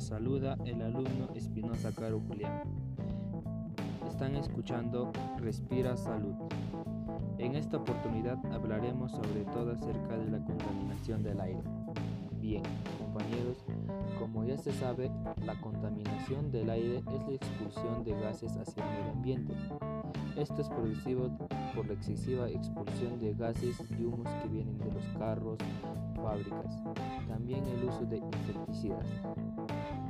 saluda el alumno Espinosa Caro Julián. Están escuchando Respira Salud. En esta oportunidad hablaremos sobre todo acerca de la contaminación del aire. Bien, compañeros, como ya se sabe, la contaminación del aire es la expulsión de gases hacia el medio ambiente. Esto es producido por la excesiva expulsión de gases y humos que vienen de los carros, fábricas. También el uso de insecticidas.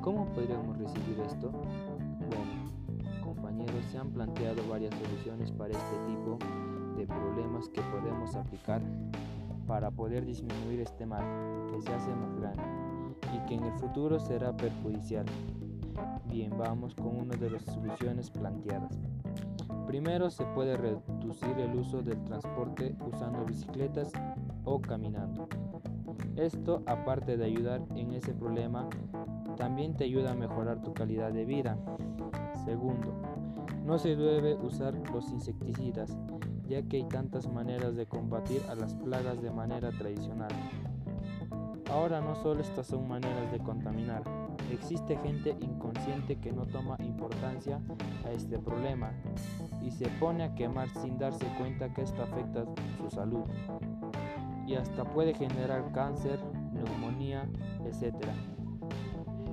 ¿Cómo podríamos recibir esto? Bueno, compañeros, se han planteado varias soluciones para este tipo de problemas que podemos aplicar para poder disminuir este mal que se hace más grande y que en el futuro será perjudicial. Bien, vamos con una de las soluciones planteadas. Primero se puede reducir el uso del transporte usando bicicletas o caminando. Esto, aparte de ayudar en ese problema, también te ayuda a mejorar tu calidad de vida. Segundo, no se debe usar los insecticidas, ya que hay tantas maneras de combatir a las plagas de manera tradicional. Ahora no solo estas son maneras de contaminar, existe gente inconsciente que no toma importancia a este problema y se pone a quemar sin darse cuenta que esto afecta su salud y hasta puede generar cáncer, neumonía, etc.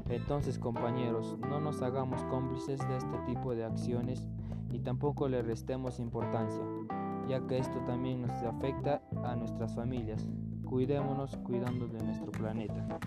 Entonces compañeros, no nos hagamos cómplices de este tipo de acciones y tampoco le restemos importancia, ya que esto también nos afecta a nuestras familias. Cuidémonos cuidando de nuestro planeta.